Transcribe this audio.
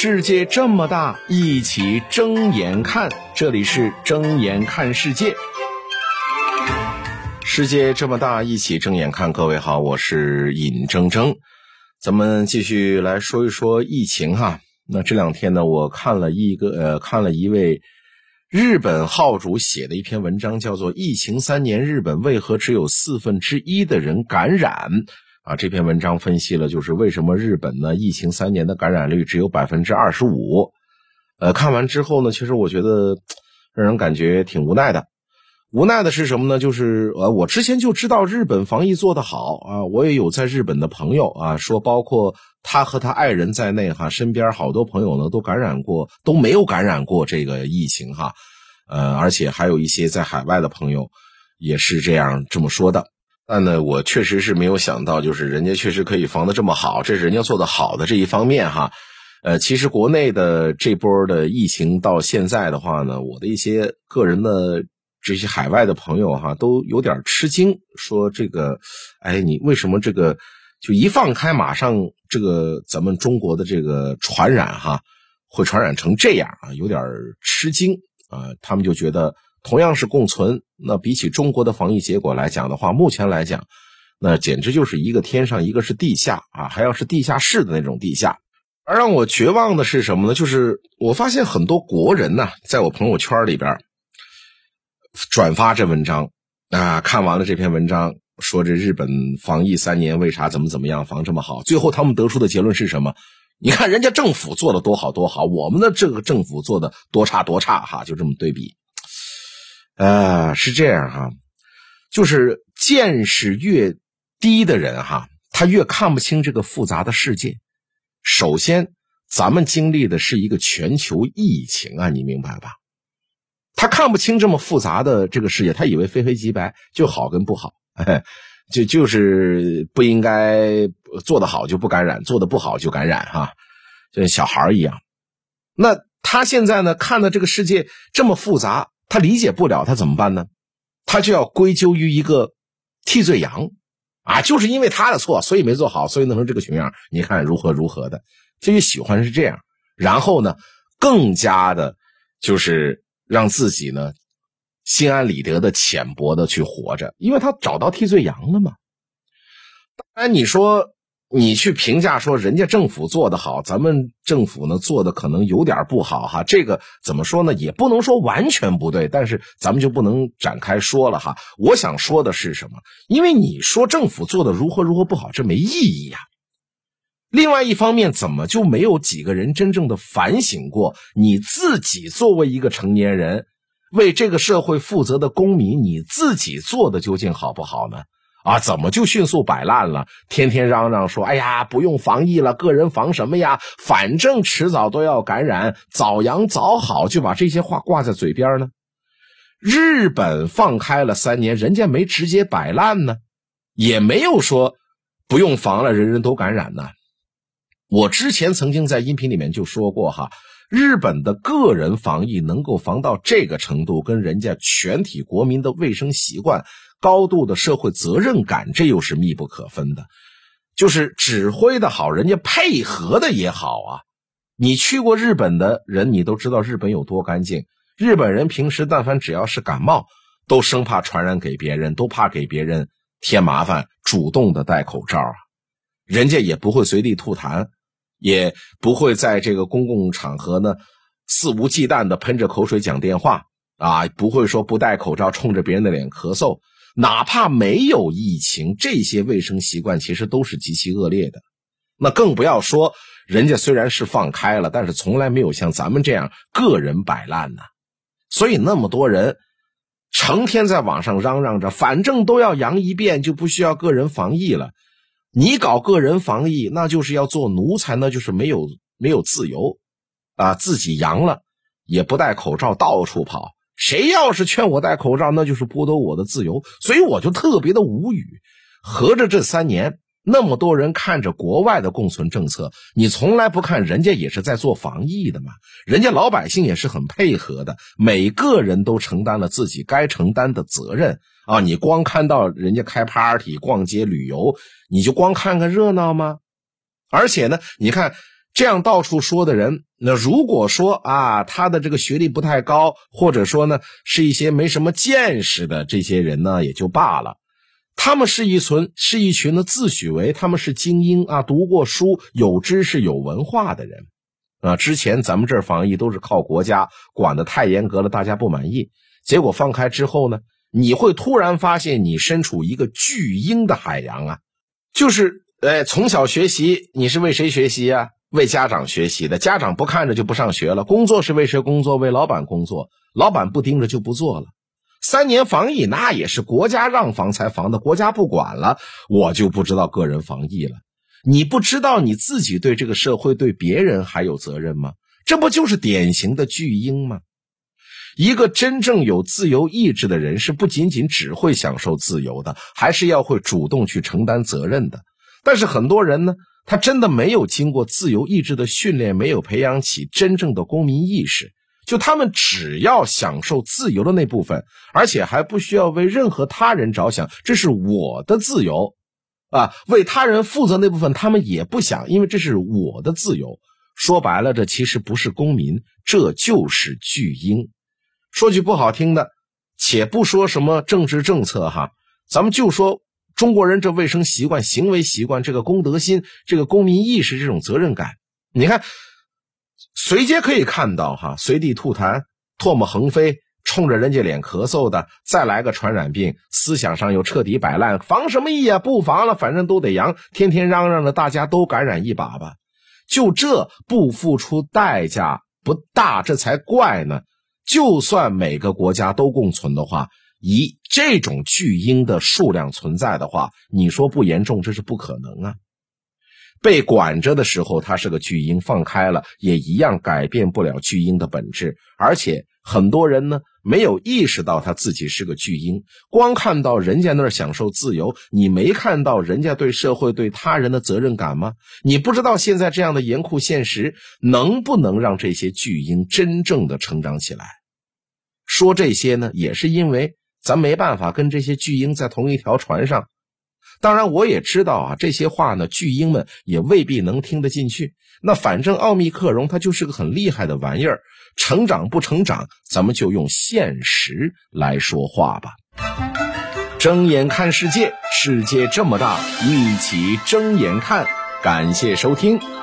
世界这么大，一起睁眼看。这里是睁眼看世界。世界这么大，一起睁眼看。各位好，我是尹铮铮。咱们继续来说一说疫情哈。那这两天呢，我看了一个呃，看了一位日本号主写的一篇文章，叫做《疫情三年，日本为何只有四分之一的人感染》。啊，这篇文章分析了，就是为什么日本呢？疫情三年的感染率只有百分之二十五。呃，看完之后呢，其实我觉得 让人感觉挺无奈的。无奈的是什么呢？就是呃，我之前就知道日本防疫做得好啊，我也有在日本的朋友啊，说包括他和他爱人在内哈，身边好多朋友呢都感染过，都没有感染过这个疫情哈。呃，而且还有一些在海外的朋友也是这样这么说的。但呢，我确实是没有想到，就是人家确实可以防得这么好，这是人家做的好的这一方面哈。呃，其实国内的这波的疫情到现在的话呢，我的一些个人的这些海外的朋友哈，都有点吃惊，说这个，哎，你为什么这个就一放开，马上这个咱们中国的这个传染哈，会传染成这样啊？有点吃惊啊，他们就觉得。同样是共存，那比起中国的防疫结果来讲的话，目前来讲，那简直就是一个天上，一个是地下啊，还要是地下室的那种地下。而让我绝望的是什么呢？就是我发现很多国人呢，在我朋友圈里边转发这文章啊，看完了这篇文章，说这日本防疫三年为啥怎么怎么样防这么好？最后他们得出的结论是什么？你看人家政府做的多好多好，我们的这个政府做的多差多差哈，就这么对比。呃，是这样哈，就是见识越低的人哈，他越看不清这个复杂的世界。首先，咱们经历的是一个全球疫情啊，你明白吧？他看不清这么复杂的这个世界，他以为非黑即白，就好跟不好，就就是不应该做得好就不感染，做的不好就感染哈，就像小孩一样。那他现在呢，看的这个世界这么复杂。他理解不了，他怎么办呢？他就要归咎于一个替罪羊，啊，就是因为他的错，所以没做好，所以弄成这个熊样。你看如何如何的，这就喜欢是这样。然后呢，更加的，就是让自己呢心安理得的浅薄的去活着，因为他找到替罪羊了嘛。当然，你说。你去评价说人家政府做得好，咱们政府呢做的可能有点不好哈。这个怎么说呢？也不能说完全不对，但是咱们就不能展开说了哈。我想说的是什么？因为你说政府做的如何如何不好，这没意义呀。另外一方面，怎么就没有几个人真正的反省过你自己作为一个成年人，为这个社会负责的公民，你自己做的究竟好不好呢？啊，怎么就迅速摆烂了？天天嚷嚷说：“哎呀，不用防疫了，个人防什么呀？反正迟早都要感染，早阳早好。”就把这些话挂在嘴边呢。日本放开了三年，人家没直接摆烂呢，也没有说不用防了，人人都感染呢。我之前曾经在音频里面就说过哈，日本的个人防疫能够防到这个程度，跟人家全体国民的卫生习惯。高度的社会责任感，这又是密不可分的。就是指挥的好，人家配合的也好啊。你去过日本的人，你都知道日本有多干净。日本人平时但凡只要是感冒，都生怕传染给别人，都怕给别人添麻烦，主动的戴口罩啊。人家也不会随地吐痰，也不会在这个公共场合呢肆无忌惮的喷着口水讲电话啊，不会说不戴口罩冲着别人的脸咳嗽。哪怕没有疫情，这些卫生习惯其实都是极其恶劣的。那更不要说人家虽然是放开了，但是从来没有像咱们这样个人摆烂呢。所以那么多人成天在网上嚷嚷着，反正都要阳一遍，就不需要个人防疫了。你搞个人防疫，那就是要做奴才，那就是没有没有自由啊！自己阳了也不戴口罩，到处跑。谁要是劝我戴口罩，那就是剥夺我的自由，所以我就特别的无语。合着这三年，那么多人看着国外的共存政策，你从来不看人家也是在做防疫的嘛？人家老百姓也是很配合的，每个人都承担了自己该承担的责任啊！你光看到人家开 party、逛街、旅游，你就光看个热闹吗？而且呢，你看这样到处说的人，那如果说啊，他的这个学历不太高，或者说呢，是一些没什么见识的这些人呢，也就罢了。他们是一群是一群呢自诩为他们是精英啊，读过书、有知识、有文化的人啊。之前咱们这儿防疫都是靠国家管的太严格了，大家不满意。结果放开之后呢，你会突然发现你身处一个巨婴的海洋啊，就是哎，从小学习你是为谁学习呀？为家长学习的。家长不看着就不上学了。工作是为谁工作？为老板工作。老板不盯着就不做了。三年防疫那也是国家让防才防的，国家不管了，我就不知道个人防疫了。你不知道你自己对这个社会、对别人还有责任吗？这不就是典型的巨婴吗？一个真正有自由意志的人，是不仅仅只会享受自由的，还是要会主动去承担责任的。但是很多人呢，他真的没有经过自由意志的训练，没有培养起真正的公民意识。就他们只要享受自由的那部分，而且还不需要为任何他人着想，这是我的自由，啊，为他人负责那部分他们也不想，因为这是我的自由。说白了，这其实不是公民，这就是巨婴。说句不好听的，且不说什么政治政策哈，咱们就说中国人这卫生习惯、行为习惯、这个公德心、这个公民意识、这种责任感，你看。随街可以看到，哈，随地吐痰、唾沫横飞，冲着人家脸咳嗽的，再来个传染病，思想上又彻底摆烂，防什么疫啊？不防了，反正都得阳，天天嚷嚷着大家都感染一把吧。就这不付出代价不大，这才怪呢。就算每个国家都共存的话，以这种巨婴的数量存在的话，你说不严重，这是不可能啊。被管着的时候，他是个巨婴；放开了，也一样改变不了巨婴的本质。而且很多人呢，没有意识到他自己是个巨婴，光看到人家那儿享受自由，你没看到人家对社会、对他人的责任感吗？你不知道现在这样的严酷现实，能不能让这些巨婴真正的成长起来？说这些呢，也是因为咱没办法跟这些巨婴在同一条船上。当然，我也知道啊，这些话呢，巨婴们也未必能听得进去。那反正奥密克戎它就是个很厉害的玩意儿，成长不成长，咱们就用现实来说话吧。睁眼看世界，世界这么大，一起睁眼看。感谢收听。